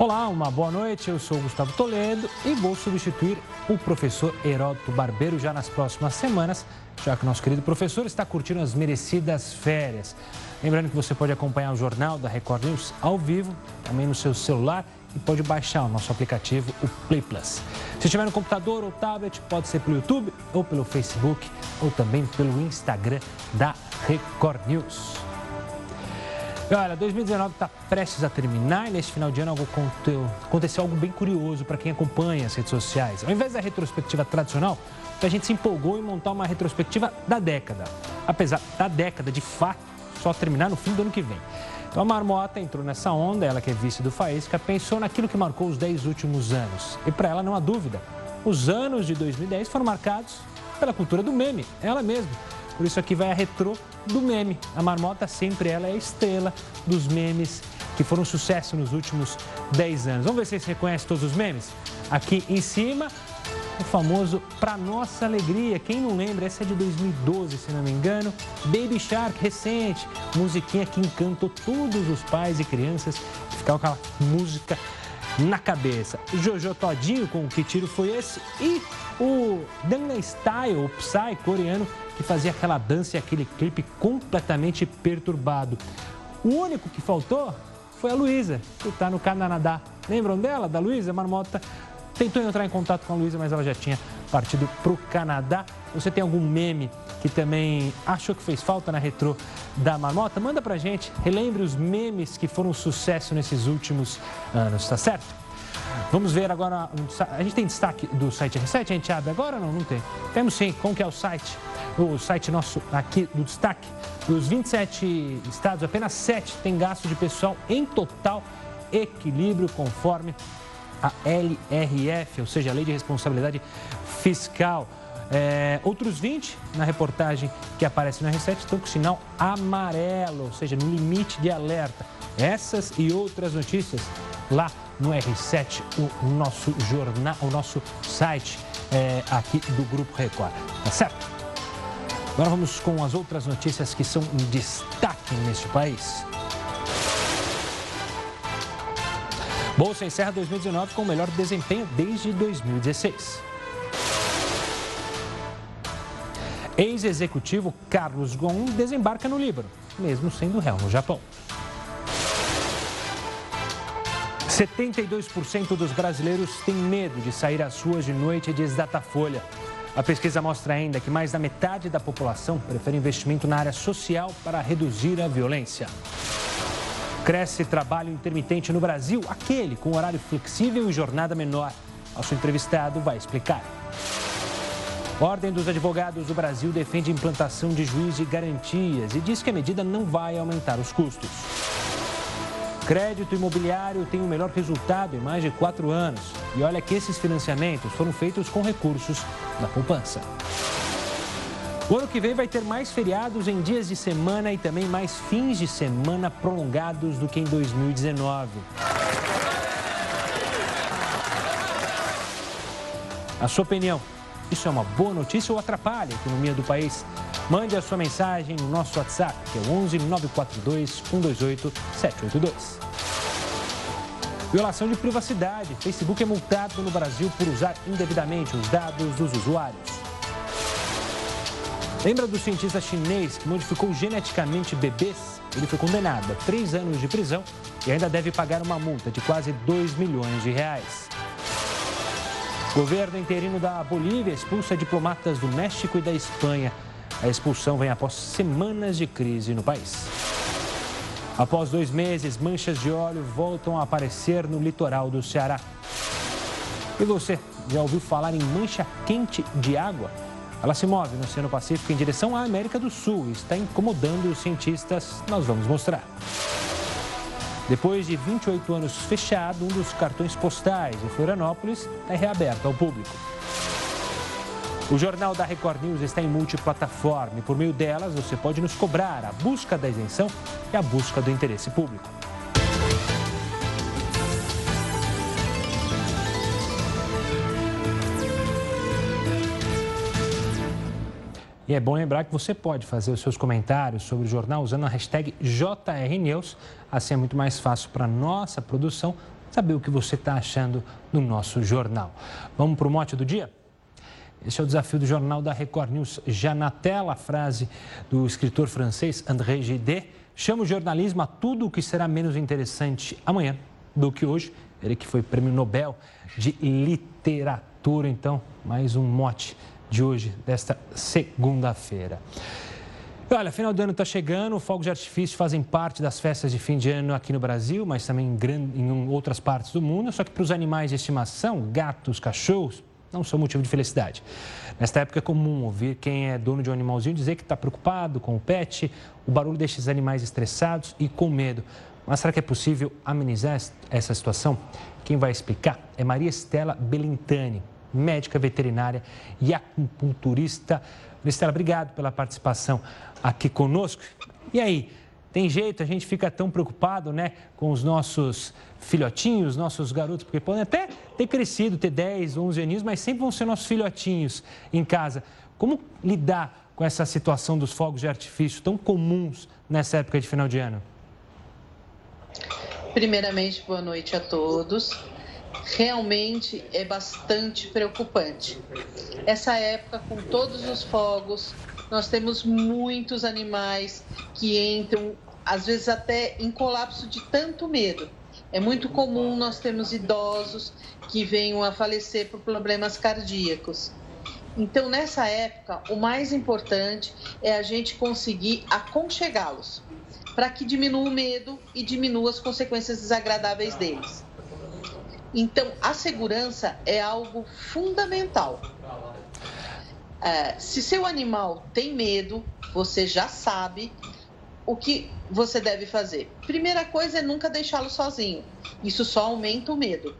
Olá, uma boa noite. Eu sou Gustavo Toledo e vou substituir o professor Heródoto Barbeiro já nas próximas semanas, já que nosso querido professor está curtindo as merecidas férias. Lembrando que você pode acompanhar o jornal da Record News ao vivo, também no seu celular e pode baixar o nosso aplicativo, o Play Plus. Se estiver no computador ou tablet, pode ser pelo YouTube ou pelo Facebook ou também pelo Instagram da Record News. Olha, 2019 está prestes a terminar e neste final de ano aconteceu algo bem curioso para quem acompanha as redes sociais. Ao invés da retrospectiva tradicional, a gente se empolgou em montar uma retrospectiva da década. Apesar da década, de fato, só terminar no fim do ano que vem. Então a Marmota entrou nessa onda, ela que é vice do Faísca, pensou naquilo que marcou os 10 últimos anos. E para ela não há dúvida, os anos de 2010 foram marcados pela cultura do meme, ela mesma. Por isso aqui vai a retrô do meme. A Marmota sempre ela é a estrela dos memes que foram sucesso nos últimos 10 anos. Vamos ver se você reconhece todos os memes? Aqui em cima, o famoso Pra Nossa Alegria. Quem não lembra, essa é de 2012, se não me engano. Baby Shark, recente. Musiquinha que encantou todos os pais e crianças. Ficavam com aquela música na cabeça. Jojo Todinho com que tiro foi esse? E o Gangnam Style, o Psy coreano, que fazia aquela dança e aquele clipe completamente perturbado. O único que faltou foi a Luísa, que está no Canadá. Lembram dela, da Luísa Marmota? Tentou entrar em contato com a Luísa, mas ela já tinha partido para o Canadá. Você tem algum meme que também achou que fez falta na retrô da Marmota? Manda pra gente, relembre os memes que foram sucesso nesses últimos anos, tá certo? Vamos ver agora, a gente tem destaque do site R7, a gente abre agora não? Não tem. Temos sim, como que é o site? O site nosso aqui do destaque, dos 27 estados, apenas 7 tem gasto de pessoal em total equilíbrio conforme a LRF, ou seja, a Lei de Responsabilidade Fiscal. É, outros 20 na reportagem que aparece no R7 estão com sinal amarelo, ou seja, no limite de alerta. Essas e outras notícias lá no R7, o nosso jornal, o nosso site é, aqui do Grupo Record. Tá certo? Agora vamos com as outras notícias que são em destaque neste país. Bolsa encerra 2019 com o melhor desempenho desde 2016. Ex-executivo Carlos Ghosn desembarca no Líbano, mesmo sendo réu no Japão. 72% dos brasileiros têm medo de sair às ruas de noite, diz Datafolha. A pesquisa mostra ainda que mais da metade da população prefere investimento na área social para reduzir a violência. Cresce trabalho intermitente no Brasil, aquele com horário flexível e jornada menor. Nosso entrevistado vai explicar. Ordem dos Advogados do Brasil defende implantação de juiz de garantias e diz que a medida não vai aumentar os custos. Crédito imobiliário tem o melhor resultado em mais de quatro anos. E olha que esses financiamentos foram feitos com recursos da poupança. O ano que vem vai ter mais feriados em dias de semana e também mais fins de semana prolongados do que em 2019. A sua opinião, isso é uma boa notícia ou atrapalha a economia do país? Mande a sua mensagem no nosso WhatsApp, que é 11 942 128 782. Violação de privacidade. Facebook é multado no Brasil por usar indevidamente os dados dos usuários. Lembra do cientista chinês que modificou geneticamente bebês? Ele foi condenado a três anos de prisão e ainda deve pagar uma multa de quase 2 milhões de reais. Governo interino da Bolívia expulsa diplomatas do México e da Espanha. A expulsão vem após semanas de crise no país. Após dois meses, manchas de óleo voltam a aparecer no litoral do Ceará. E você, já ouviu falar em mancha quente de água? Ela se move no Oceano Pacífico em direção à América do Sul e está incomodando os cientistas. Nós vamos mostrar. Depois de 28 anos fechado, um dos cartões postais de Florianópolis é reaberto ao público. O Jornal da Record News está em multiplataforma e por meio delas você pode nos cobrar a busca da isenção e a busca do interesse público. E é bom lembrar que você pode fazer os seus comentários sobre o jornal usando a hashtag JRNews. Assim é muito mais fácil para a nossa produção saber o que você está achando no nosso jornal. Vamos para o mote do dia? Este é o desafio do jornal da Record News. Já na tela, a frase do escritor francês André Gide chama o jornalismo a tudo o que será menos interessante amanhã do que hoje. Ele que foi prêmio Nobel de literatura. Então, mais um mote de hoje, desta segunda-feira. Olha, final do ano está chegando, fogos de artifício fazem parte das festas de fim de ano aqui no Brasil, mas também em, em outras partes do mundo. Só que para os animais de estimação, gatos, cachorros, não são motivo de felicidade. Nesta época é comum ouvir quem é dono de um animalzinho dizer que está preocupado com o pet, o barulho deixa esses animais estressados e com medo. Mas será que é possível amenizar essa situação? Quem vai explicar é Maria Estela Belintani, médica veterinária e acupunturista. Maria Estela, obrigado pela participação aqui conosco. E aí, tem jeito, a gente fica tão preocupado, né, com os nossos filhotinhos, nossos garotos, porque podem até ter crescido, ter 10, 11 aninhos, mas sempre vão ser nossos filhotinhos em casa. Como lidar com essa situação dos fogos de artifício tão comuns nessa época de final de ano? Primeiramente, boa noite a todos. Realmente é bastante preocupante. Essa época, com todos os fogos, nós temos muitos animais que entram, às vezes até em colapso de tanto medo. É muito comum nós termos idosos que venham a falecer por problemas cardíacos. Então, nessa época, o mais importante é a gente conseguir aconchegá-los, para que diminua o medo e diminua as consequências desagradáveis deles. Então, a segurança é algo fundamental. É, se seu animal tem medo, você já sabe o que você deve fazer. Primeira coisa é nunca deixá-lo sozinho. Isso só aumenta o medo.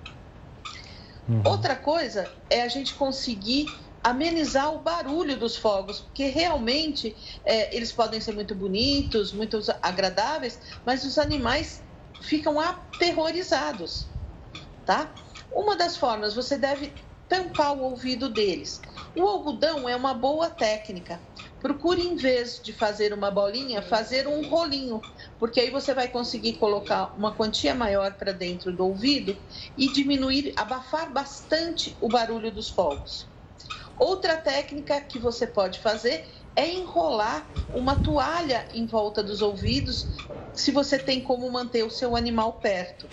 Uhum. Outra coisa é a gente conseguir amenizar o barulho dos fogos, porque realmente é, eles podem ser muito bonitos, muito agradáveis, mas os animais ficam aterrorizados, tá? Uma das formas, você deve tampar o ouvido deles. O algodão é uma boa técnica. Procure, em vez de fazer uma bolinha, fazer um rolinho, porque aí você vai conseguir colocar uma quantia maior para dentro do ouvido e diminuir, abafar bastante o barulho dos fogos. Outra técnica que você pode fazer é enrolar uma toalha em volta dos ouvidos, se você tem como manter o seu animal perto.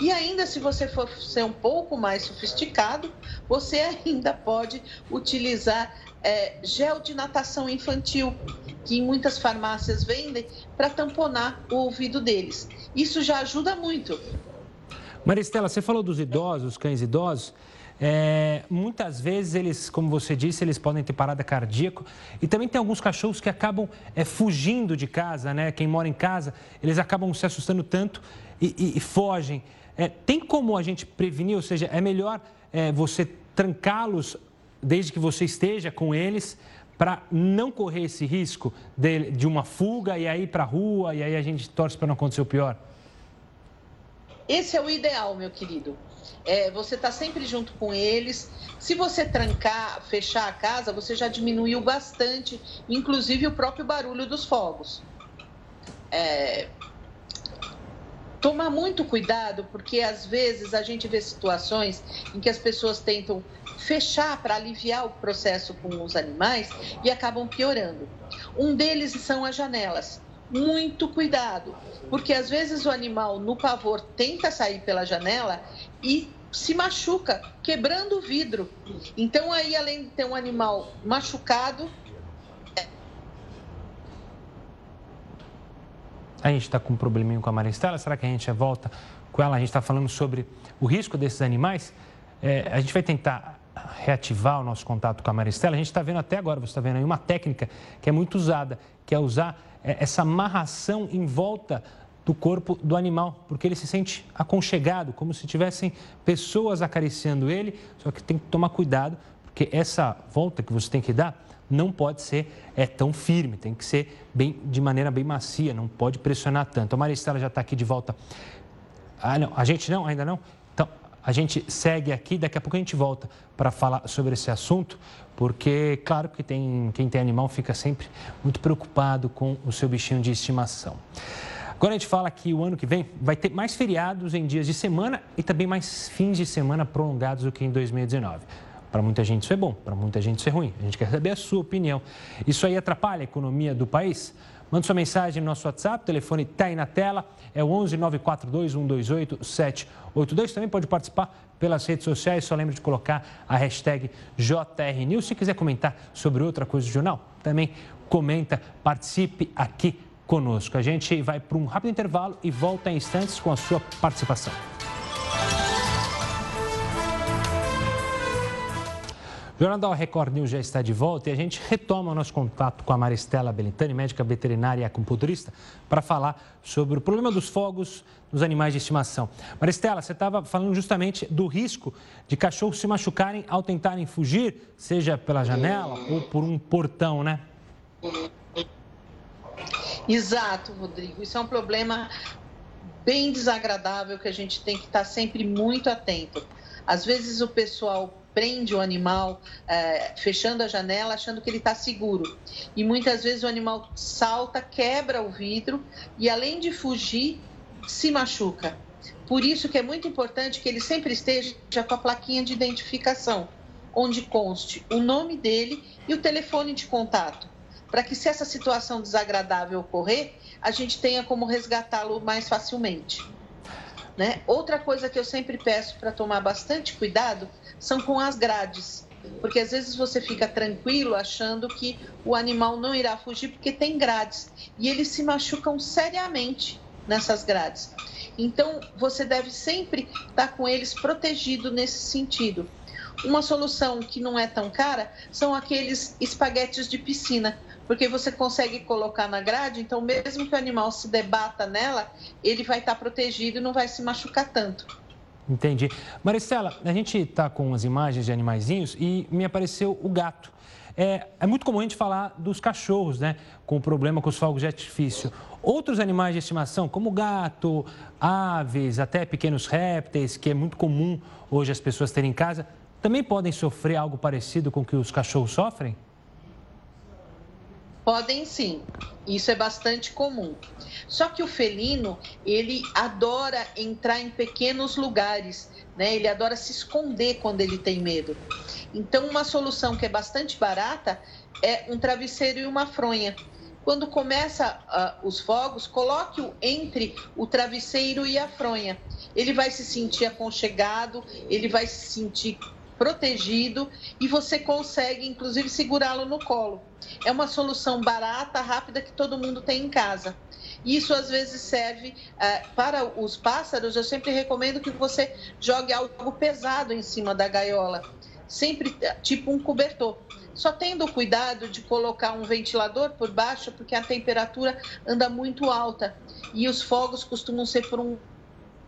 E ainda, se você for ser um pouco mais sofisticado, você ainda pode utilizar é, gel de natação infantil, que muitas farmácias vendem, para tamponar o ouvido deles. Isso já ajuda muito. Maristela, você falou dos idosos, cães idosos. É, muitas vezes eles, como você disse, eles podem ter parada cardíaca e também tem alguns cachorros que acabam é, fugindo de casa, né? Quem mora em casa, eles acabam se assustando tanto e, e, e fogem. É, tem como a gente prevenir, ou seja, é melhor é, você trancá-los desde que você esteja com eles para não correr esse risco de, de uma fuga e aí para a rua e aí a gente torce para não acontecer o pior? Esse é o ideal, meu querido. É, você está sempre junto com eles. Se você trancar, fechar a casa, você já diminuiu bastante, inclusive o próprio barulho dos fogos. É, tomar muito cuidado, porque às vezes a gente vê situações em que as pessoas tentam fechar para aliviar o processo com os animais e acabam piorando. Um deles são as janelas. Muito cuidado, porque às vezes o animal, no pavor, tenta sair pela janela e se machuca, quebrando o vidro. Então, aí, além de ter um animal machucado, A gente está com um probleminha com a Maristela, será que a gente volta com ela? A gente está falando sobre o risco desses animais. É, a gente vai tentar reativar o nosso contato com a Maristela. A gente está vendo até agora, você está vendo aí uma técnica que é muito usada, que é usar é, essa amarração em volta do corpo do animal, porque ele se sente aconchegado, como se tivessem pessoas acariciando ele, só que tem que tomar cuidado, porque essa volta que você tem que dar não pode ser é, tão firme, tem que ser bem, de maneira bem macia, não pode pressionar tanto. A Maristela já está aqui de volta. Ah, não, a gente não, ainda não? Então, a gente segue aqui, daqui a pouco a gente volta para falar sobre esse assunto, porque, claro que tem, quem tem animal fica sempre muito preocupado com o seu bichinho de estimação. Agora a gente fala que o ano que vem vai ter mais feriados em dias de semana e também mais fins de semana prolongados do que em 2019. Para muita gente isso é bom, para muita gente isso é ruim. A gente quer saber a sua opinião. Isso aí atrapalha a economia do país? Mande sua mensagem no nosso WhatsApp, o telefone está aí na tela, é o 11 942 128 782. Também pode participar pelas redes sociais, só lembre de colocar a hashtag JRNews. Se quiser comentar sobre outra coisa do jornal, também comenta, participe aqui conosco. A gente vai para um rápido intervalo e volta em instantes com a sua participação. Jornal da Record News já está de volta e a gente retoma o nosso contato com a Maristela Belintani, médica veterinária e acupunturista, para falar sobre o problema dos fogos nos animais de estimação. Maristela, você estava falando justamente do risco de cachorros se machucarem ao tentarem fugir, seja pela janela ou por um portão, né? Exato, Rodrigo. Isso é um problema bem desagradável que a gente tem que estar sempre muito atento. Às vezes o pessoal prende o animal é, fechando a janela, achando que ele está seguro. E muitas vezes o animal salta, quebra o vidro e, além de fugir, se machuca. Por isso que é muito importante que ele sempre esteja com a plaquinha de identificação, onde conste o nome dele e o telefone de contato, para que se essa situação desagradável ocorrer, a gente tenha como resgatá-lo mais facilmente. Né? Outra coisa que eu sempre peço para tomar bastante cuidado são com as grades. Porque às vezes você fica tranquilo achando que o animal não irá fugir porque tem grades. E eles se machucam seriamente nessas grades. Então você deve sempre estar com eles protegido nesse sentido. Uma solução que não é tão cara são aqueles espaguetes de piscina, porque você consegue colocar na grade, então mesmo que o animal se debata nela, ele vai estar protegido e não vai se machucar tanto. Entendi. Maricela, a gente está com as imagens de animaizinhos e me apareceu o gato. É, é, muito comum a gente falar dos cachorros, né? Com problema com os fogos de artifício. Outros animais de estimação, como gato, aves, até pequenos répteis, que é muito comum hoje as pessoas terem em casa, também podem sofrer algo parecido com o que os cachorros sofrem? Podem sim, isso é bastante comum. Só que o felino, ele adora entrar em pequenos lugares, né? Ele adora se esconder quando ele tem medo. Então, uma solução que é bastante barata é um travesseiro e uma fronha. Quando começa uh, os fogos, coloque-o entre o travesseiro e a fronha. Ele vai se sentir aconchegado, ele vai se sentir protegido e você consegue, inclusive, segurá-lo no colo. É uma solução barata, rápida que todo mundo tem em casa. Isso às vezes serve uh, para os pássaros. Eu sempre recomendo que você jogue algo pesado em cima da gaiola, sempre eh, tipo um cobertor. Só tendo cuidado de colocar um ventilador por baixo, porque a temperatura anda muito alta e os fogos costumam ser por um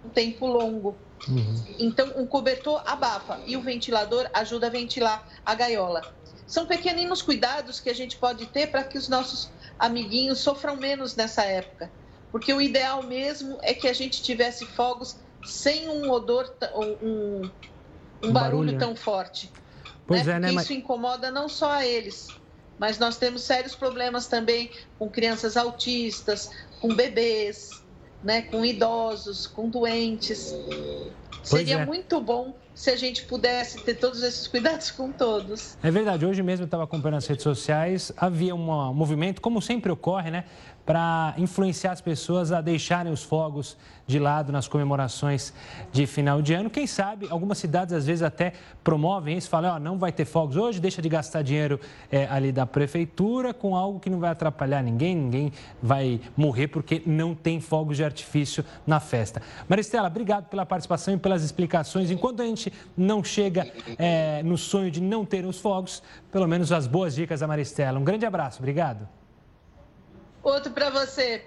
tempo longo. Uhum. Então, um cobertor abafa e o ventilador ajuda a ventilar a gaiola. São pequeninos cuidados que a gente pode ter para que os nossos amiguinhos sofram menos nessa época. Porque o ideal mesmo é que a gente tivesse fogos sem um odor, um, um, um barulho, barulho, tão forte. Pois né? é, né? Porque isso incomoda não só a eles, mas nós temos sérios problemas também com crianças autistas, com bebês, né, com idosos, com doentes. Pois Seria é. muito bom se a gente pudesse ter todos esses cuidados com todos. É verdade. Hoje mesmo eu estava acompanhando as redes sociais, havia um movimento, como sempre ocorre, né? para influenciar as pessoas a deixarem os fogos de lado nas comemorações de final de ano. Quem sabe, algumas cidades às vezes até promovem isso, falam, ó, oh, não vai ter fogos hoje, deixa de gastar dinheiro é, ali da prefeitura com algo que não vai atrapalhar ninguém, ninguém vai morrer porque não tem fogos de artifício na festa. Maristela, obrigado pela participação e pelas explicações. Enquanto a gente não chega é, no sonho de não ter os fogos, pelo menos as boas dicas da Maristela. Um grande abraço, obrigado. Outro para você.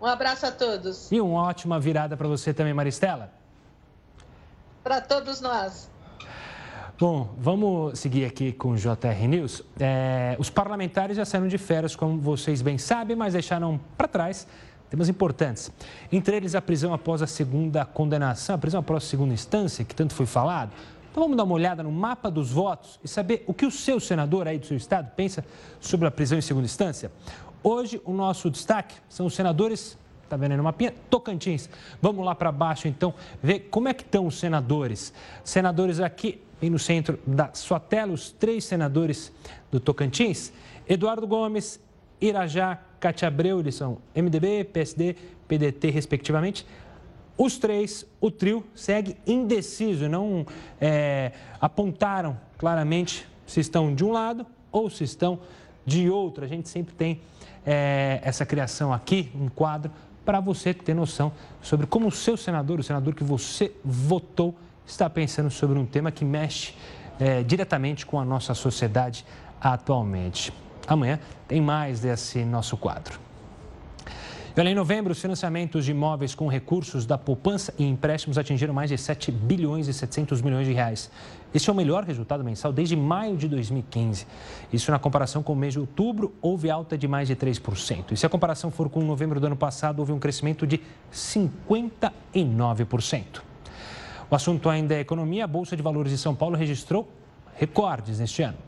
Um abraço a todos. E uma ótima virada para você também, Maristela. Para todos nós. Bom, vamos seguir aqui com o JR News. É, os parlamentares já saíram de férias, como vocês bem sabem, mas deixaram para trás temas importantes. Entre eles, a prisão após a segunda condenação, a prisão após a segunda instância, que tanto foi falado. Então vamos dar uma olhada no mapa dos votos e saber o que o seu senador aí do seu estado pensa sobre a prisão em segunda instância. Hoje, o nosso destaque são os senadores Tá vendo aí no mapinha? Tocantins. Vamos lá para baixo, então, ver como é que estão os senadores. Senadores aqui, bem no centro da sua tela, os três senadores do Tocantins. Eduardo Gomes, Irajá, Cátia Abreu, eles são MDB, PSD, PDT, respectivamente. Os três, o trio, segue indeciso, não é, apontaram claramente se estão de um lado ou se estão de outro. A gente sempre tem é, essa criação aqui, um quadro, para você ter noção sobre como o seu senador, o senador que você votou, está pensando sobre um tema que mexe é, diretamente com a nossa sociedade atualmente. Amanhã tem mais desse nosso quadro. Em novembro, os financiamentos de imóveis com recursos da poupança e empréstimos atingiram mais de 7 bilhões e 700 milhões de reais. Esse é o melhor resultado mensal desde maio de 2015. Isso na comparação com o mês de outubro, houve alta de mais de 3%. E se a comparação for com novembro do ano passado, houve um crescimento de 59%. O assunto ainda é economia. A Bolsa de Valores de São Paulo registrou recordes neste ano.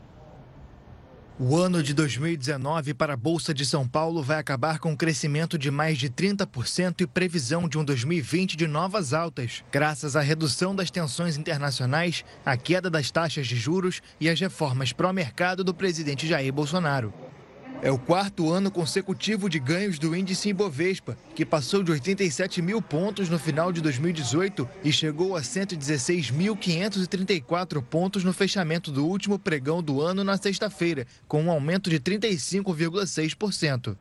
O ano de 2019 para a Bolsa de São Paulo vai acabar com um crescimento de mais de 30% e previsão de um 2020 de novas altas, graças à redução das tensões internacionais, à queda das taxas de juros e às reformas pró-mercado do presidente Jair Bolsonaro. É o quarto ano consecutivo de ganhos do índice Ibovespa, que passou de 87 mil pontos no final de 2018 e chegou a 116.534 pontos no fechamento do último pregão do ano na sexta-feira, com um aumento de 35,6%.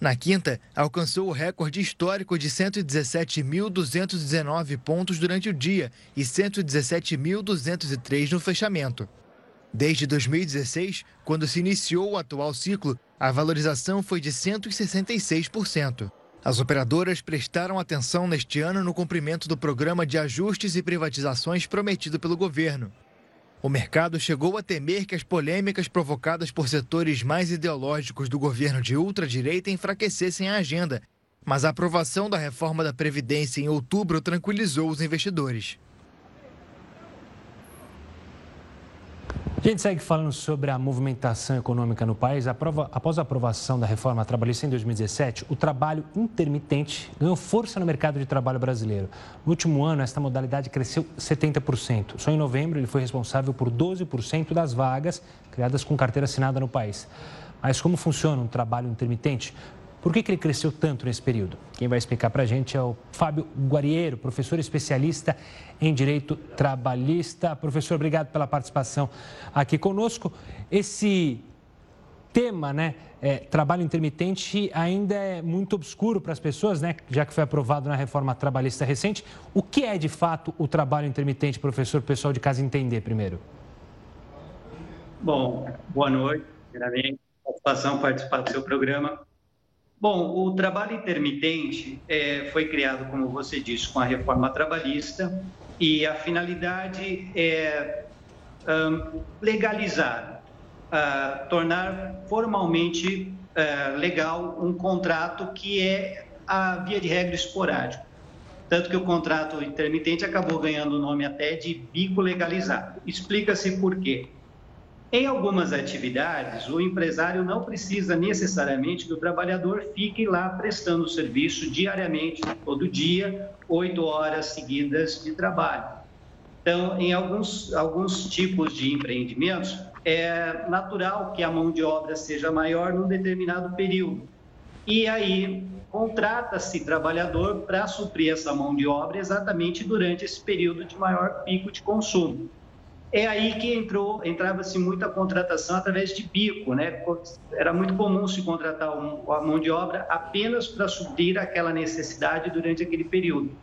Na quinta, alcançou o recorde histórico de 117.219 pontos durante o dia e 117.203 no fechamento. Desde 2016, quando se iniciou o atual ciclo, a valorização foi de 166%. As operadoras prestaram atenção neste ano no cumprimento do programa de ajustes e privatizações prometido pelo governo. O mercado chegou a temer que as polêmicas provocadas por setores mais ideológicos do governo de ultradireita enfraquecessem a agenda, mas a aprovação da reforma da Previdência em outubro tranquilizou os investidores. A gente segue falando sobre a movimentação econômica no país. após a aprovação da reforma trabalhista em 2017, o trabalho intermitente ganhou força no mercado de trabalho brasileiro. No último ano, esta modalidade cresceu 70%. Só em novembro, ele foi responsável por 12% das vagas criadas com carteira assinada no país. Mas como funciona um trabalho intermitente? Por que, que ele cresceu tanto nesse período? Quem vai explicar para a gente é o Fábio Guarieiro, professor especialista em Direito Trabalhista. Professor, obrigado pela participação aqui conosco. Esse tema, né, é, trabalho intermitente, ainda é muito obscuro para as pessoas, né, já que foi aprovado na reforma trabalhista recente. O que é, de fato, o trabalho intermitente, professor, pessoal de casa entender primeiro? Bom, boa noite, primeiramente, satisfação participar do seu programa. Bom, o trabalho intermitente é, foi criado, como você disse, com a reforma trabalhista e a finalidade é um, legalizar, uh, tornar formalmente uh, legal um contrato que é, a via de regra, esporádico. Tanto que o contrato intermitente acabou ganhando o nome até de bico legalizado. Explica-se por quê. Em algumas atividades, o empresário não precisa necessariamente que o trabalhador fique lá prestando serviço diariamente, todo dia, oito horas seguidas de trabalho. Então, em alguns, alguns tipos de empreendimentos, é natural que a mão de obra seja maior num determinado período. E aí, contrata-se trabalhador para suprir essa mão de obra exatamente durante esse período de maior pico de consumo é aí que entrou, entrava-se muita contratação através de bico, né? Era muito comum se contratar a mão de obra apenas para suprir aquela necessidade durante aquele período.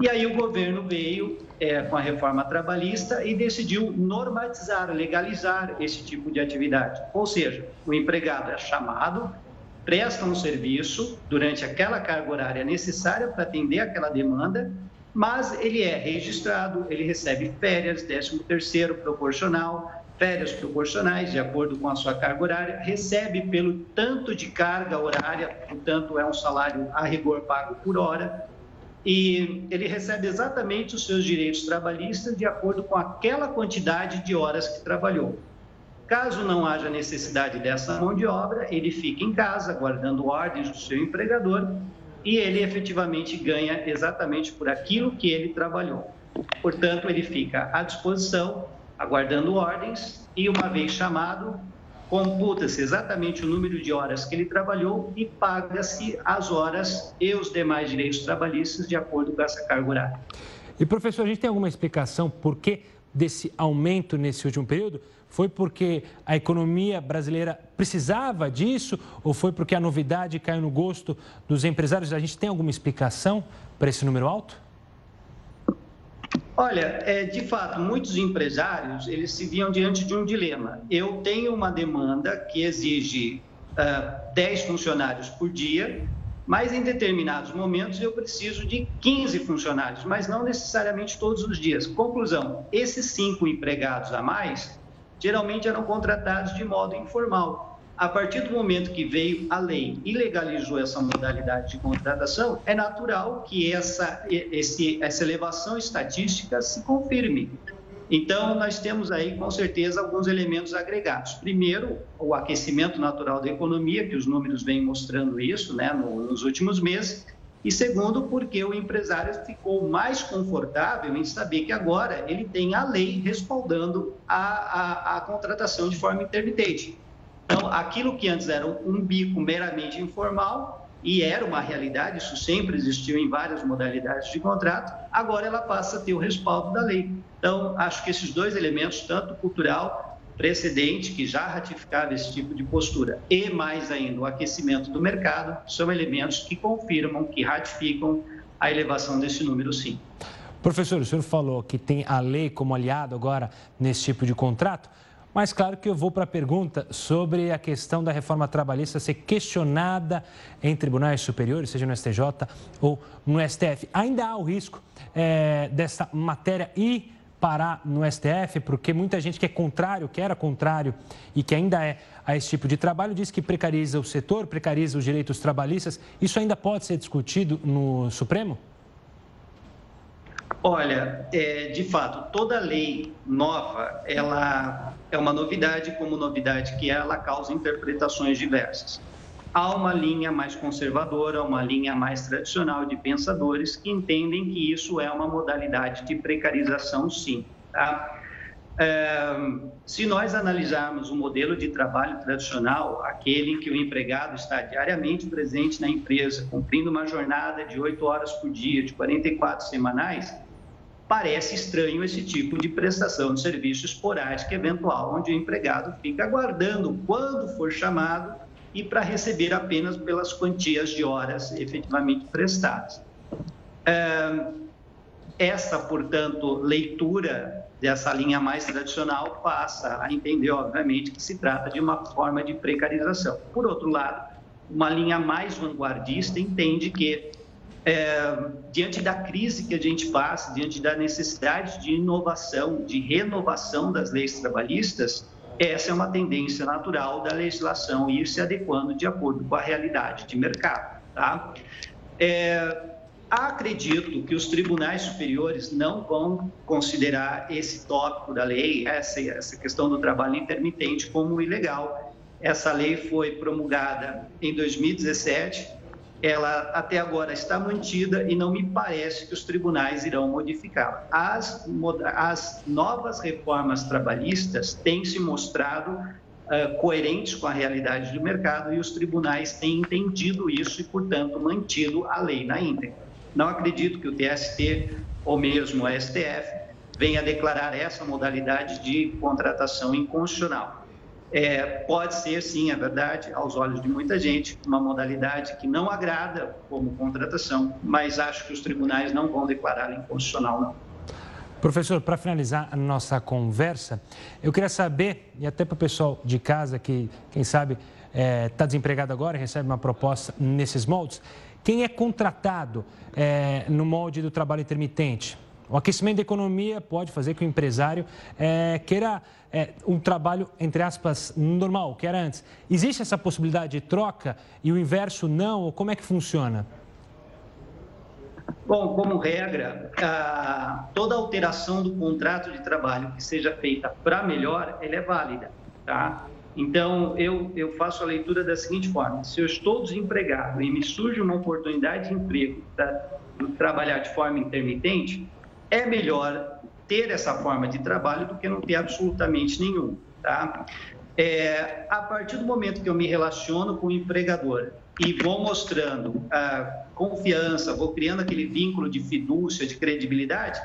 E aí o governo veio é, com a reforma trabalhista e decidiu normatizar, legalizar esse tipo de atividade. Ou seja, o empregado é chamado, presta um serviço durante aquela carga horária necessária para atender aquela demanda mas ele é registrado, ele recebe férias, 13 terceiro proporcional, férias proporcionais, de acordo com a sua carga horária, recebe pelo tanto de carga horária, portanto é um salário a rigor pago por hora, e ele recebe exatamente os seus direitos trabalhistas de acordo com aquela quantidade de horas que trabalhou. Caso não haja necessidade dessa mão de obra, ele fica em casa, aguardando ordens do seu empregador e ele efetivamente ganha exatamente por aquilo que ele trabalhou. Portanto, ele fica à disposição, aguardando ordens e, uma vez chamado, computa-se exatamente o número de horas que ele trabalhou e paga-se as horas e os demais direitos trabalhistas de acordo com essa carga horária. E, professor, a gente tem alguma explicação por que desse aumento nesse último período? Foi porque a economia brasileira precisava disso ou foi porque a novidade caiu no gosto dos empresários? A gente tem alguma explicação para esse número alto? Olha, é, de fato, muitos empresários eles se viam diante de um dilema. Eu tenho uma demanda que exige uh, ah, 10 funcionários por dia, mas em determinados momentos eu preciso de 15 funcionários, mas não necessariamente todos os dias. Conclusão: esses cinco empregados a mais geralmente eram contratados de modo informal. A partir do momento que veio a lei e legalizou essa modalidade de contratação, é natural que essa, esse, essa elevação estatística se confirme. Então, nós temos aí, com certeza, alguns elementos agregados. Primeiro, o aquecimento natural da economia, que os números vêm mostrando isso né, nos últimos meses. E segundo, porque o empresário ficou mais confortável em saber que agora ele tem a lei respaldando a, a, a contratação de forma intermitente. Então, aquilo que antes era um bico meramente informal, e era uma realidade, isso sempre existiu em várias modalidades de contrato, agora ela passa a ter o respaldo da lei. Então, acho que esses dois elementos, tanto cultural, precedente, que já ratificava esse tipo de postura, e mais ainda o aquecimento do mercado, são elementos que confirmam, que ratificam a elevação desse número, sim. Professor, o senhor falou que tem a lei como aliado agora nesse tipo de contrato. Mas claro que eu vou para a pergunta sobre a questão da reforma trabalhista ser questionada em tribunais superiores, seja no STJ ou no STF. Ainda há o risco é, dessa matéria ir parar no STF, porque muita gente que é contrário, que era contrário e que ainda é a esse tipo de trabalho, diz que precariza o setor, precariza os direitos trabalhistas. Isso ainda pode ser discutido no Supremo? Olha, é, de fato, toda lei nova, ela é uma novidade, como novidade que ela causa interpretações diversas. Há uma linha mais conservadora, uma linha mais tradicional de pensadores que entendem que isso é uma modalidade de precarização, sim. Tá? É, se nós analisarmos o modelo de trabalho tradicional, aquele em que o empregado está diariamente presente na empresa, cumprindo uma jornada de 8 horas por dia, de 44 semanais, parece estranho esse tipo de prestação de serviço esporádica eventual, onde o empregado fica aguardando quando for chamado e para receber apenas pelas quantias de horas efetivamente prestadas. Essa, portanto, leitura dessa linha mais tradicional passa a entender, obviamente, que se trata de uma forma de precarização. Por outro lado, uma linha mais vanguardista entende que é, diante da crise que a gente passa, diante da necessidade de inovação, de renovação das leis trabalhistas, essa é uma tendência natural da legislação ir se adequando de acordo com a realidade de mercado. Tá? É, acredito que os tribunais superiores não vão considerar esse tópico da lei, essa, essa questão do trabalho intermitente, como ilegal. Essa lei foi promulgada em 2017 ela até agora está mantida e não me parece que os tribunais irão modificá-la. As, as novas reformas trabalhistas têm se mostrado uh, coerentes com a realidade do mercado e os tribunais têm entendido isso e, portanto, mantido a lei na íntegra. Não acredito que o TST ou mesmo o STF venha declarar essa modalidade de contratação inconstitucional. É, pode ser, sim, é verdade, aos olhos de muita gente, uma modalidade que não agrada como contratação, mas acho que os tribunais não vão declarar inconstitucional, não. Professor, para finalizar a nossa conversa, eu queria saber, e até para o pessoal de casa que, quem sabe, está é, tá desempregado agora e recebe uma proposta nesses moldes, quem é contratado é, no molde do trabalho intermitente? O aquecimento da economia pode fazer que o empresário é, queira é, um trabalho, entre aspas, normal, que era antes. Existe essa possibilidade de troca e o inverso não? Ou como é que funciona? Bom, como regra, a, toda alteração do contrato de trabalho que seja feita para melhor, ela é válida, tá? Então, eu, eu faço a leitura da seguinte forma: se eu estou desempregado e me surge uma oportunidade de emprego para trabalhar de forma intermitente, é melhor ter essa forma de trabalho do que não ter absolutamente nenhum. Tá? É, a partir do momento que eu me relaciono com o empregador e vou mostrando a confiança, vou criando aquele vínculo de fidúcia, de credibilidade,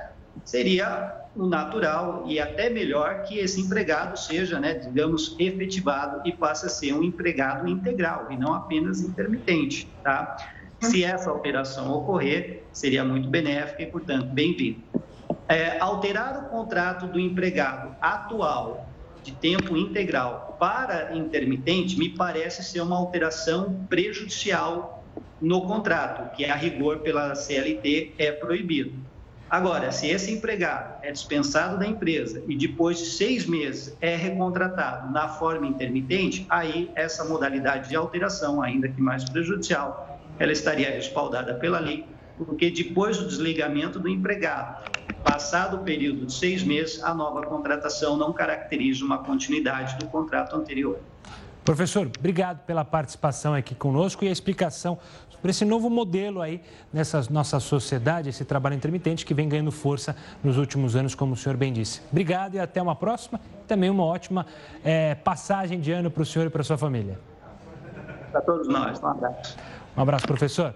seria o natural e até melhor que esse empregado seja, né, digamos, efetivado e passe a ser um empregado integral e não apenas intermitente, tá? Se essa operação ocorrer, seria muito benéfica e, portanto, bem-vindo. É, alterar o contrato do empregado atual de tempo integral para intermitente me parece ser uma alteração prejudicial no contrato, que a rigor pela CLT é proibido. Agora, se esse empregado é dispensado da empresa e depois de seis meses é recontratado na forma intermitente, aí essa modalidade de alteração, ainda que mais prejudicial, ela estaria respaldada pela lei, porque depois do desligamento do empregado, passado o período de seis meses, a nova contratação não caracteriza uma continuidade do contrato anterior. Professor, obrigado pela participação aqui conosco e a explicação sobre esse novo modelo aí nessa nossa sociedade, esse trabalho intermitente que vem ganhando força nos últimos anos, como o senhor bem disse. Obrigado e até uma próxima. Também uma ótima é, passagem de ano para o senhor e para a sua família. Para todos nós. Um abraço. Um abraço, professor.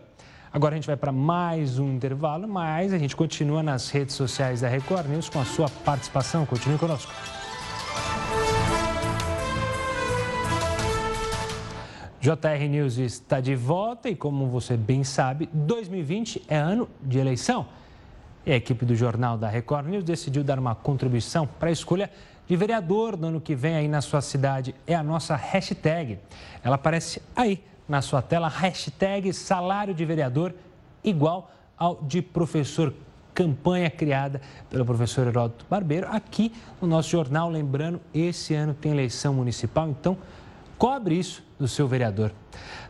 Agora a gente vai para mais um intervalo, mas a gente continua nas redes sociais da Record News com a sua participação. Continue conosco. JR News está de volta e, como você bem sabe, 2020 é ano de eleição. E a equipe do Jornal da Record News decidiu dar uma contribuição para a escolha de vereador no ano que vem aí na sua cidade. É a nossa hashtag. Ela aparece aí na sua tela, hashtag salário de vereador igual ao de professor campanha criada pelo professor Heródoto Barbeiro aqui no nosso jornal. Lembrando, esse ano tem eleição municipal, então cobre isso do seu vereador.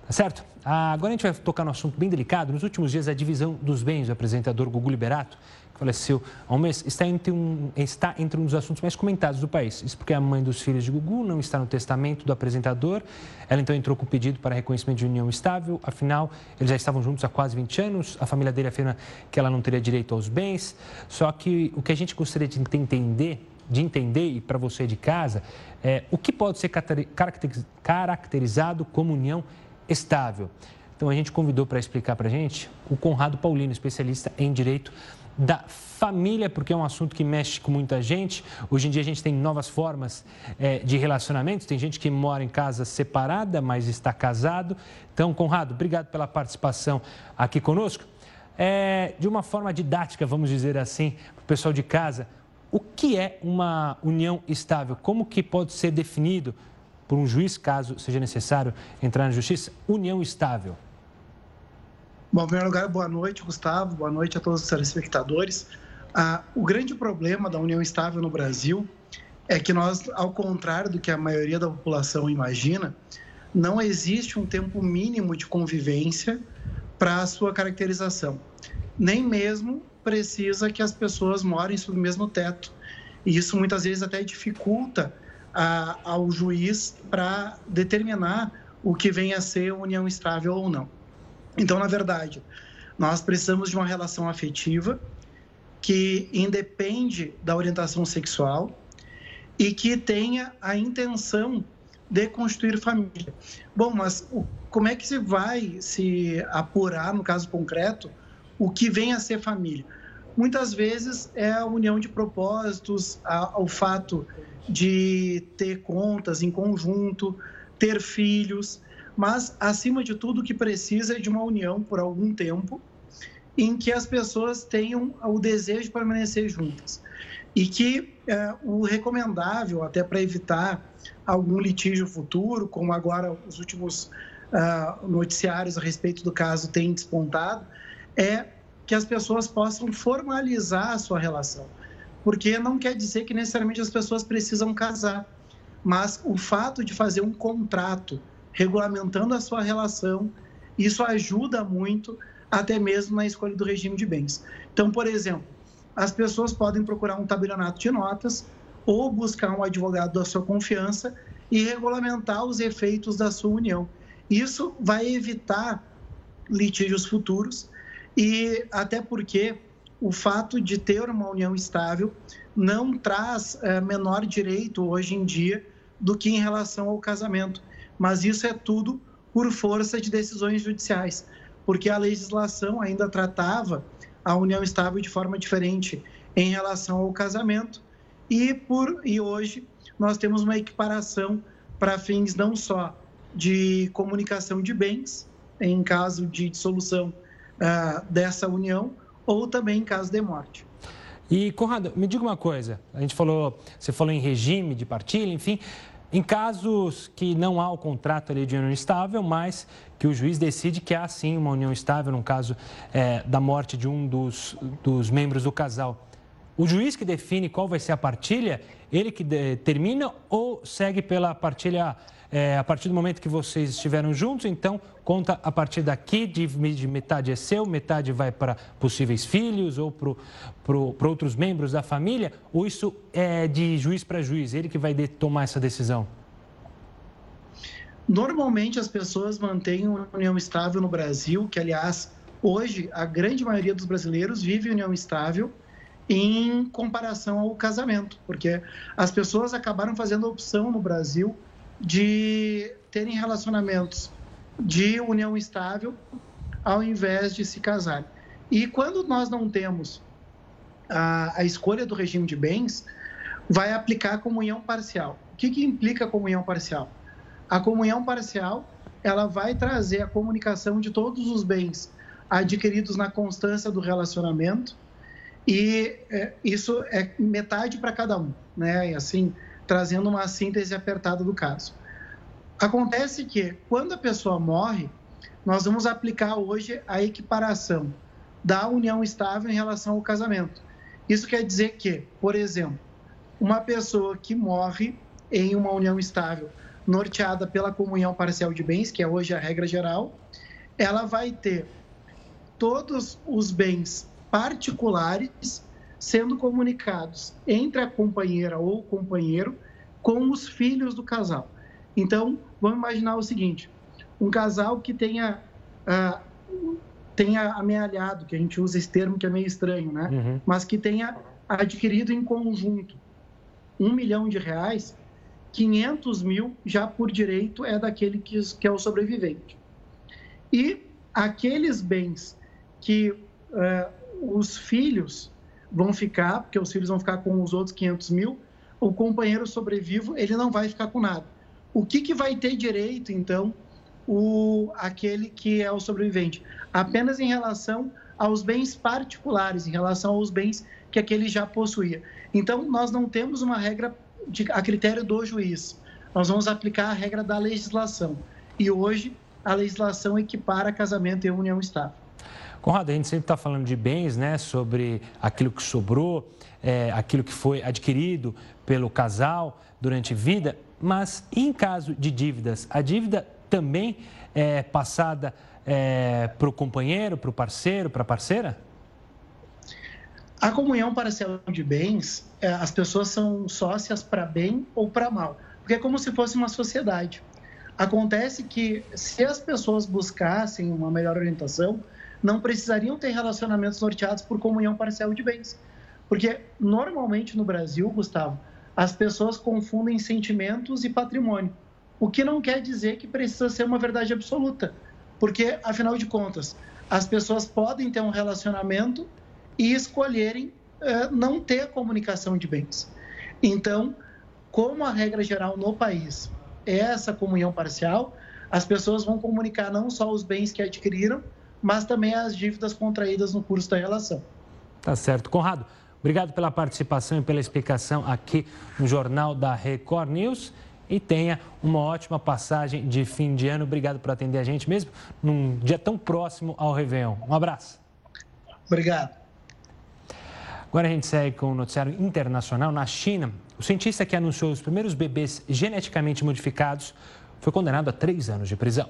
Tá certo? Agora a gente vai tocar no assunto bem delicado. Nos últimos dias, a divisão dos bens do apresentador Gugu Liberato faleceu há um mês, está entre um, está entre um dos assuntos mais comentados do país. Isso porque a mãe dos filhos de Gugu não está no testamento do apresentador. Ela então entrou com o pedido para reconhecimento de união estável. Afinal, eles já estavam juntos há quase 20 anos. A família dele afirma que ela não teria direito aos bens. Só que o que a gente gostaria de entender de entender e para você de casa é o que pode ser caracterizado como união estável. Então a gente convidou para explicar para a gente o Conrado Paulino, especialista em direito da família, porque é um assunto que mexe com muita gente. Hoje em dia a gente tem novas formas é, de relacionamentos, tem gente que mora em casa separada, mas está casado. Então, Conrado, obrigado pela participação aqui conosco. É, de uma forma didática, vamos dizer assim, para o pessoal de casa, o que é uma união estável? Como que pode ser definido por um juiz, caso seja necessário entrar na justiça, união estável? Bom, em primeiro lugar, boa noite, Gustavo, boa noite a todos os telespectadores. Ah, o grande problema da união estável no Brasil é que nós, ao contrário do que a maioria da população imagina, não existe um tempo mínimo de convivência para a sua caracterização. Nem mesmo precisa que as pessoas morem sob o mesmo teto. E isso muitas vezes até dificulta a, ao juiz para determinar o que vem a ser união estável ou não. Então, na verdade, nós precisamos de uma relação afetiva que independe da orientação sexual e que tenha a intenção de constituir família. Bom, mas como é que se vai se apurar, no caso concreto, o que vem a ser família? Muitas vezes é a união de propósitos, o fato de ter contas em conjunto, ter filhos, mas, acima de tudo, o que precisa é de uma união por algum tempo em que as pessoas tenham o desejo de permanecer juntas. E que é, o recomendável, até para evitar algum litígio futuro, como agora os últimos uh, noticiários a respeito do caso têm despontado, é que as pessoas possam formalizar a sua relação. Porque não quer dizer que necessariamente as pessoas precisam casar, mas o fato de fazer um contrato regulamentando a sua relação. Isso ajuda muito, até mesmo na escolha do regime de bens. Então, por exemplo, as pessoas podem procurar um tabelionato de notas ou buscar um advogado da sua confiança e regulamentar os efeitos da sua união. Isso vai evitar litígios futuros e até porque o fato de ter uma união estável não traz é, menor direito hoje em dia do que em relação ao casamento. Mas isso é tudo por força de decisões judiciais, porque a legislação ainda tratava a união estável de forma diferente em relação ao casamento e por e hoje nós temos uma equiparação para fins não só de comunicação de bens em caso de dissolução uh, dessa união ou também em caso de morte. E Conrado, me diga uma coisa. A gente falou, você falou em regime de partilha, enfim. Em casos que não há o contrato ali de união estável, mas que o juiz decide que há sim uma união estável, no caso é, da morte de um dos, dos membros do casal. O juiz que define qual vai ser a partilha, ele que determina ou segue pela partilha é, a partir do momento que vocês estiveram juntos, então conta a partir daqui de, de metade é seu, metade vai para possíveis filhos ou para outros membros da família, ou isso é de juiz para juiz, ele que vai de, tomar essa decisão? Normalmente as pessoas mantêm uma união estável no Brasil, que aliás, hoje a grande maioria dos brasileiros vive união estável em comparação ao casamento, porque as pessoas acabaram fazendo opção no Brasil de terem relacionamentos de união estável ao invés de se casar. E quando nós não temos a, a escolha do regime de bens, vai aplicar a comunhão parcial. O que, que implica a comunhão parcial? A comunhão parcial ela vai trazer a comunicação de todos os bens adquiridos na constância do relacionamento e é, isso é metade para cada um, né? E assim trazendo uma síntese apertada do caso. Acontece que, quando a pessoa morre, nós vamos aplicar hoje a equiparação da união estável em relação ao casamento. Isso quer dizer que, por exemplo, uma pessoa que morre em uma união estável norteada pela comunhão parcial de bens, que é hoje a regra geral, ela vai ter todos os bens particulares sendo comunicados entre a companheira ou o companheiro com os filhos do casal. Então, vamos imaginar o seguinte: um casal que tenha, uh, tenha amealhado, que a gente usa esse termo que é meio estranho, né? Uhum. Mas que tenha adquirido em conjunto um milhão de reais, 500 mil já por direito é daquele que, que é o sobrevivente. E aqueles bens que uh, os filhos vão ficar, porque os filhos vão ficar com os outros 500 mil, o companheiro sobrevivo ele não vai ficar com nada. O que, que vai ter direito, então, o, aquele que é o sobrevivente? Apenas em relação aos bens particulares, em relação aos bens que aquele já possuía. Então, nós não temos uma regra de, a critério do juiz. Nós vamos aplicar a regra da legislação. E hoje, a legislação equipara casamento e união estável. Conrado, a gente sempre está falando de bens, né? Sobre aquilo que sobrou, é, aquilo que foi adquirido pelo casal durante vida, mas em caso de dívidas, a dívida também é passada é, para o companheiro, para o parceiro, para a parceira? A comunhão parcial de bens, é, as pessoas são sócias para bem ou para mal, porque é como se fosse uma sociedade. Acontece que se as pessoas buscassem uma melhor orientação, não precisariam ter relacionamentos norteados por comunhão parcial de bens. Porque normalmente no Brasil, Gustavo, as pessoas confundem sentimentos e patrimônio. O que não quer dizer que precisa ser uma verdade absoluta. Porque, afinal de contas, as pessoas podem ter um relacionamento e escolherem uh, não ter comunicação de bens. Então, como a regra geral no país é essa comunhão parcial, as pessoas vão comunicar não só os bens que adquiriram, mas também as dívidas contraídas no curso da relação. Tá certo. Conrado, obrigado pela participação e pela explicação aqui no Jornal da Record News. E tenha uma ótima passagem de fim de ano. Obrigado por atender a gente, mesmo num dia tão próximo ao Réveillon. Um abraço. Obrigado. Agora a gente segue com o noticiário internacional. Na China, o cientista que anunciou os primeiros bebês geneticamente modificados foi condenado a três anos de prisão.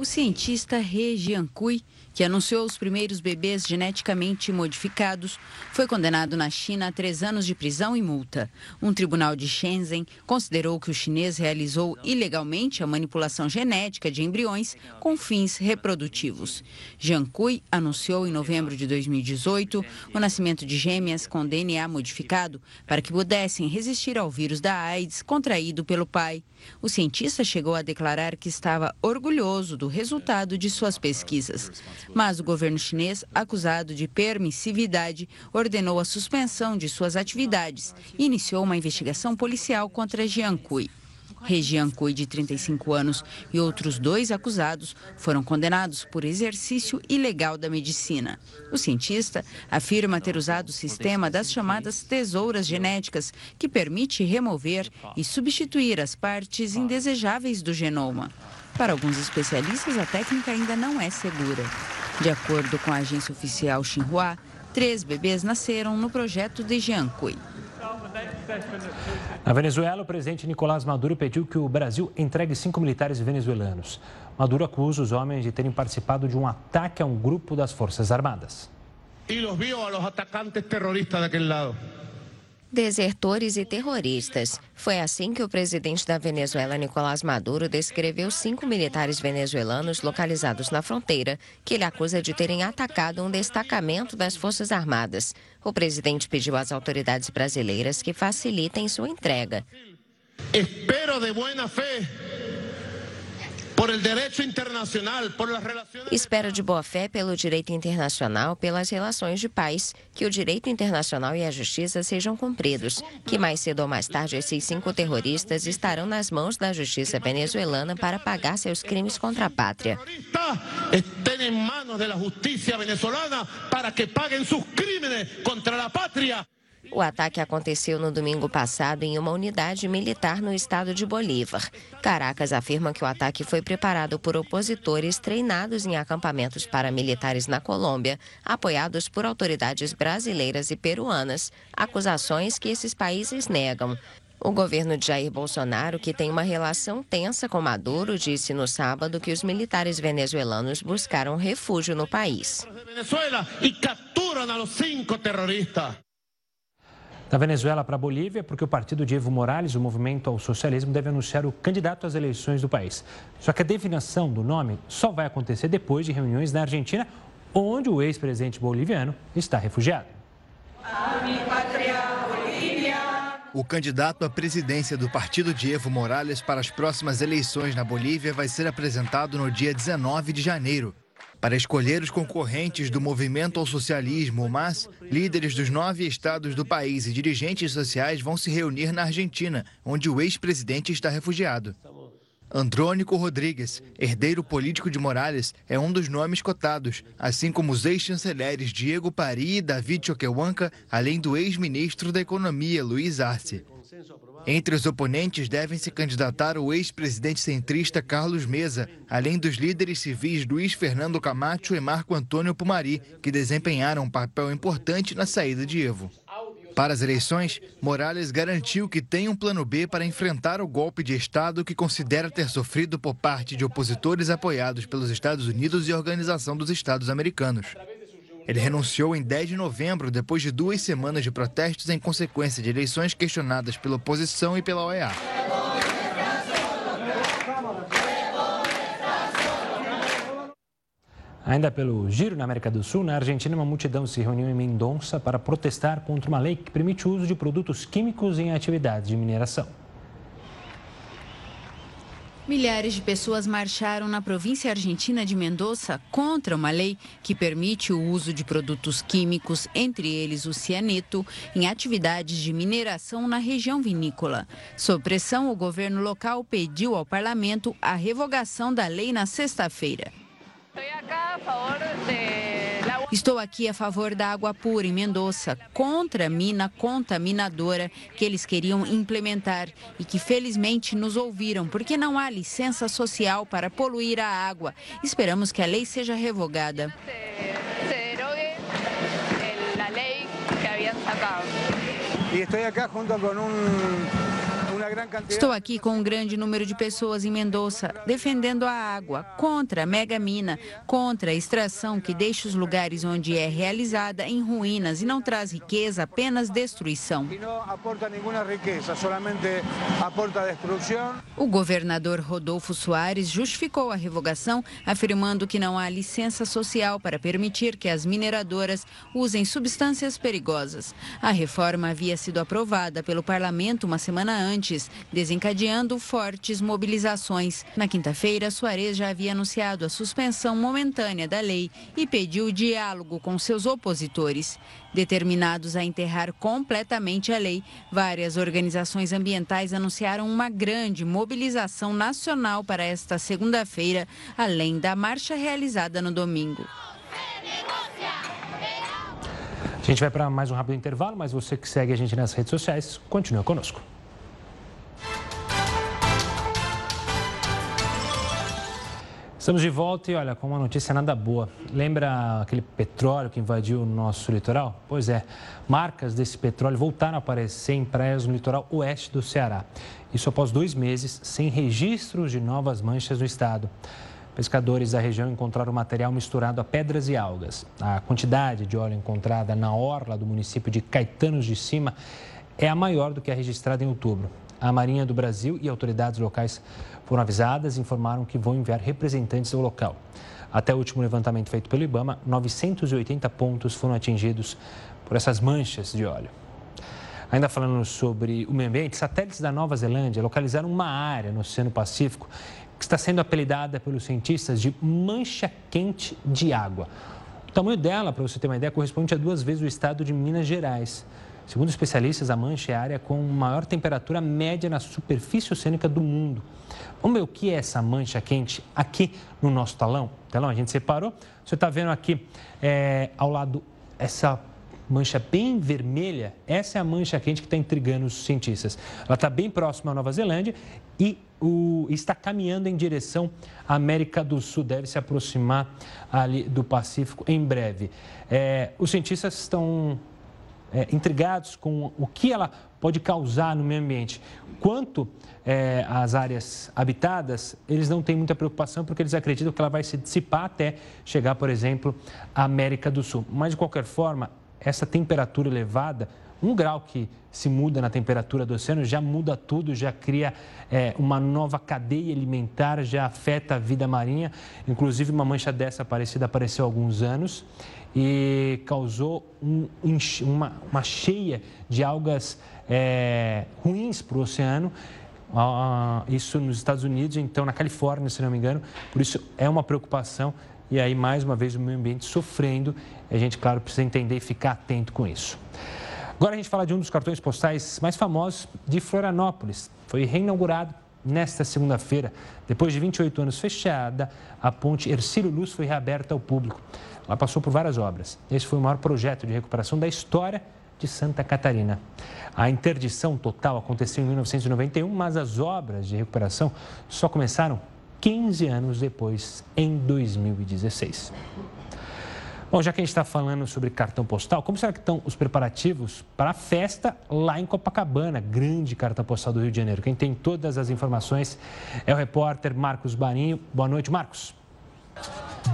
O cientista He Jiankui que anunciou os primeiros bebês geneticamente modificados, foi condenado na China a três anos de prisão e multa. Um tribunal de Shenzhen considerou que o chinês realizou ilegalmente a manipulação genética de embriões com fins reprodutivos. Jiang Kui anunciou em novembro de 2018 o nascimento de gêmeas com DNA modificado para que pudessem resistir ao vírus da AIDS contraído pelo pai. O cientista chegou a declarar que estava orgulhoso do resultado de suas pesquisas. Mas o governo chinês, acusado de permissividade, ordenou a suspensão de suas atividades e iniciou uma investigação policial contra Jiang Kui. Regian Cui, de 35 anos, e outros dois acusados foram condenados por exercício ilegal da medicina. O cientista afirma ter usado o sistema das chamadas tesouras genéticas, que permite remover e substituir as partes indesejáveis do genoma. Para alguns especialistas, a técnica ainda não é segura. De acordo com a agência oficial Xinhua, três bebês nasceram no projeto de Jiancui. Na Venezuela, o presidente Nicolás Maduro pediu que o Brasil entregue cinco militares venezuelanos. Maduro acusa os homens de terem participado de um ataque a um grupo das Forças Armadas. E os viu a los atacantes terroristas daquele lado desertores e terroristas. Foi assim que o presidente da Venezuela, Nicolás Maduro, descreveu cinco militares venezuelanos localizados na fronteira, que ele acusa de terem atacado um destacamento das Forças Armadas. O presidente pediu às autoridades brasileiras que facilitem sua entrega. Espero de boa fé Espero de boa fé pelo direito internacional, pelas relações de paz, que o direito internacional e a justiça sejam cumpridos, que mais cedo ou mais tarde esses cinco terroristas estarão nas mãos da justiça venezuelana para pagar seus crimes contra a pátria. Estén em manos da justiça venezuelana para que paguem seus crimes contra a pátria. O ataque aconteceu no domingo passado em uma unidade militar no estado de Bolívar. Caracas afirma que o ataque foi preparado por opositores treinados em acampamentos paramilitares na Colômbia, apoiados por autoridades brasileiras e peruanas, acusações que esses países negam. O governo de Jair Bolsonaro, que tem uma relação tensa com Maduro, disse no sábado que os militares venezuelanos buscaram refúgio no país. Venezuela e capturam os cinco terroristas da Venezuela para a Bolívia, porque o partido de Evo Morales, o Movimento ao Socialismo, deve anunciar o candidato às eleições do país. Só que a definição do nome só vai acontecer depois de reuniões na Argentina, onde o ex-presidente boliviano está refugiado. O candidato à presidência do partido de Evo Morales para as próximas eleições na Bolívia vai ser apresentado no dia 19 de janeiro. Para escolher os concorrentes do movimento ao socialismo, mas líderes dos nove estados do país e dirigentes sociais vão se reunir na Argentina, onde o ex-presidente está refugiado. Andrônico Rodrigues, herdeiro político de Morales, é um dos nomes cotados, assim como os ex-chanceleres Diego Pari e David Choquehuanca, além do ex-ministro da Economia, Luiz Arce. Entre os oponentes devem se candidatar o ex-presidente centrista Carlos Mesa, além dos líderes civis Luiz Fernando Camacho e Marco Antônio Pumari, que desempenharam um papel importante na saída de Evo. Para as eleições, Morales garantiu que tem um plano B para enfrentar o golpe de Estado que considera ter sofrido por parte de opositores apoiados pelos Estados Unidos e Organização dos Estados Americanos. Ele renunciou em 10 de novembro, depois de duas semanas de protestos em consequência de eleições questionadas pela oposição e pela OEA. Ainda pelo giro na América do Sul, na Argentina, uma multidão se reuniu em Mendonça para protestar contra uma lei que permite o uso de produtos químicos em atividades de mineração. Milhares de pessoas marcharam na província argentina de Mendoza contra uma lei que permite o uso de produtos químicos, entre eles o cianeto, em atividades de mineração na região vinícola. Sob pressão, o governo local pediu ao parlamento a revogação da lei na sexta-feira. Estou aqui a favor da água pura em Mendoza, contra a mina contaminadora que eles queriam implementar e que felizmente nos ouviram, porque não há licença social para poluir a água. Esperamos que a lei seja revogada. E estou aqui junto com um Estou aqui com um grande número de pessoas em Mendoza defendendo a água, contra a mega mina, contra a extração que deixa os lugares onde é realizada em ruínas e não traz riqueza, apenas destruição. O governador Rodolfo Soares justificou a revogação, afirmando que não há licença social para permitir que as mineradoras usem substâncias perigosas. A reforma havia sido aprovada pelo parlamento uma semana antes, desencadeando fortes mobilizações. Na quinta-feira, Soares já havia anunciado a suspensão momentânea da lei e pediu diálogo com seus opositores. Determinados a enterrar completamente a lei, várias organizações ambientais anunciaram uma grande mobilização nacional para esta segunda-feira, além da marcha realizada no domingo. A gente vai para mais um rápido intervalo, mas você que segue a gente nas redes sociais, continue conosco. Estamos de volta e olha, com uma notícia nada boa. Lembra aquele petróleo que invadiu o nosso litoral? Pois é, marcas desse petróleo voltaram a aparecer em praias no litoral oeste do Ceará. Isso após dois meses sem registros de novas manchas no estado. Pescadores da região encontraram material misturado a pedras e algas. A quantidade de óleo encontrada na orla do município de Caetanos de Cima é a maior do que a registrada em outubro. A Marinha do Brasil e autoridades locais foram avisadas e informaram que vão enviar representantes ao local. Até o último levantamento feito pelo Ibama, 980 pontos foram atingidos por essas manchas de óleo. Ainda falando sobre o meio ambiente, satélites da Nova Zelândia localizaram uma área no Oceano Pacífico que está sendo apelidada pelos cientistas de mancha quente de água. O tamanho dela, para você ter uma ideia, corresponde a duas vezes o estado de Minas Gerais. Segundo especialistas, a mancha é a área com maior temperatura média na superfície oceânica do mundo. Vamos ver o que é essa mancha quente aqui no nosso talão? Telão, a gente separou. Você está vendo aqui é, ao lado essa mancha bem vermelha, essa é a mancha quente que está intrigando os cientistas. Ela está bem próxima à Nova Zelândia e o, está caminhando em direção à América do Sul, deve se aproximar ali do Pacífico em breve. É, os cientistas estão é, intrigados com o que ela pode causar no meio ambiente. Quanto é, às áreas habitadas, eles não têm muita preocupação porque eles acreditam que ela vai se dissipar até chegar, por exemplo, à América do Sul. Mas, de qualquer forma, essa temperatura elevada, um grau que se muda na temperatura do oceano já muda tudo, já cria é, uma nova cadeia alimentar, já afeta a vida marinha. Inclusive, uma mancha dessa parecida apareceu há alguns anos e causou um, uma, uma, cheia de algas é, ruins para o oceano. isso nos Estados Unidos, então na Califórnia, se não me engano. Por isso é uma preocupação. E aí, mais uma vez, o meio ambiente sofrendo. A gente, claro, precisa entender e ficar atento com isso. Agora a gente fala de um dos cartões postais mais famosos de Florianópolis. Foi reinaugurado nesta segunda-feira. Depois de 28 anos fechada, a ponte Ercílio Luz foi reaberta ao público. Ela passou por várias obras. Esse foi o maior projeto de recuperação da história de Santa Catarina. A interdição total aconteceu em 1991, mas as obras de recuperação só começaram 15 anos depois, em 2016. Bom, já que a gente está falando sobre cartão postal, como será que estão os preparativos para a festa lá em Copacabana, grande cartão postal do Rio de Janeiro? Quem tem todas as informações é o repórter Marcos Barinho. Boa noite, Marcos.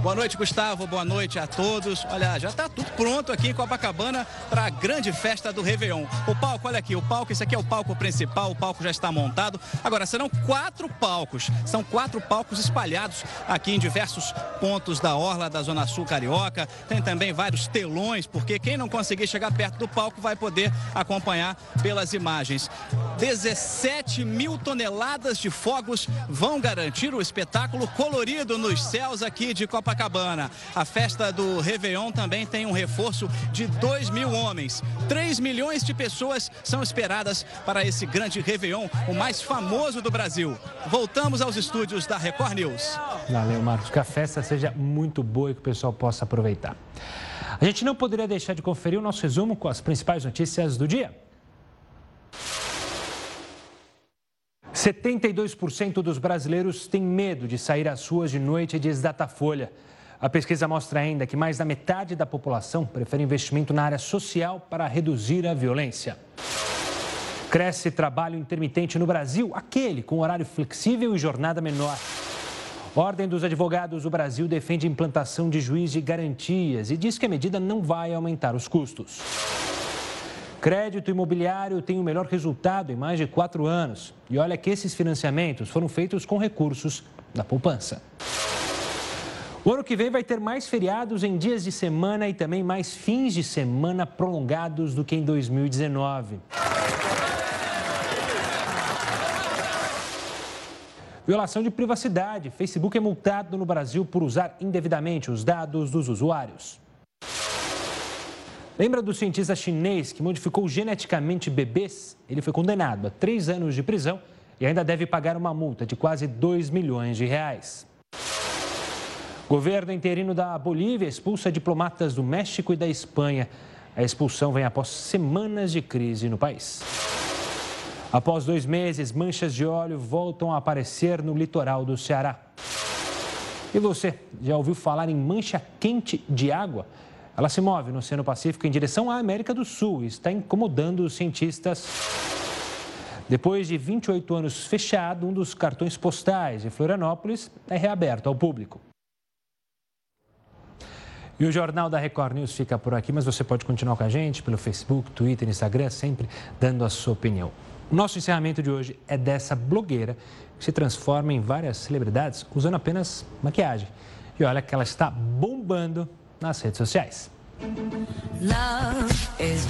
Boa noite, Gustavo. Boa noite a todos. Olha, já está tudo pronto aqui em Copacabana para a grande festa do Réveillon. O palco, olha aqui, o palco, esse aqui é o palco principal, o palco já está montado. Agora, serão quatro palcos. São quatro palcos espalhados aqui em diversos pontos da orla da Zona Sul Carioca. Tem também vários telões, porque quem não conseguir chegar perto do palco vai poder acompanhar pelas imagens. 17 mil toneladas de fogos vão garantir o espetáculo colorido nos céus aqui de Copacabana. Copacabana. A festa do Réveillon também tem um reforço de 2 mil homens. 3 milhões de pessoas são esperadas para esse grande Réveillon, o mais famoso do Brasil. Voltamos aos estúdios da Record News. Valeu, Marcos. Que a festa seja muito boa e que o pessoal possa aproveitar. A gente não poderia deixar de conferir o nosso resumo com as principais notícias do dia. 72% dos brasileiros têm medo de sair às ruas de noite, diz Datafolha. A pesquisa mostra ainda que mais da metade da população prefere investimento na área social para reduzir a violência. Cresce trabalho intermitente no Brasil, aquele com horário flexível e jornada menor. Ordem dos Advogados do Brasil defende implantação de juiz de garantias e diz que a medida não vai aumentar os custos. Crédito imobiliário tem o melhor resultado em mais de quatro anos. E olha que esses financiamentos foram feitos com recursos da poupança. O ano que vem vai ter mais feriados em dias de semana e também mais fins de semana prolongados do que em 2019. Violação de privacidade. Facebook é multado no Brasil por usar indevidamente os dados dos usuários. Lembra do cientista chinês que modificou geneticamente bebês? Ele foi condenado a três anos de prisão e ainda deve pagar uma multa de quase 2 milhões de reais. Governo interino da Bolívia expulsa diplomatas do México e da Espanha. A expulsão vem após semanas de crise no país. Após dois meses, manchas de óleo voltam a aparecer no litoral do Ceará. E você, já ouviu falar em mancha quente de água? Ela se move no Oceano Pacífico em direção à América do Sul e está incomodando os cientistas. Depois de 28 anos fechado, um dos cartões postais de Florianópolis é reaberto ao público. E o Jornal da Record News fica por aqui, mas você pode continuar com a gente pelo Facebook, Twitter, Instagram, sempre dando a sua opinião. O nosso encerramento de hoje é dessa blogueira que se transforma em várias celebridades usando apenas maquiagem. E olha que ela está bombando nas redes sociais. Love is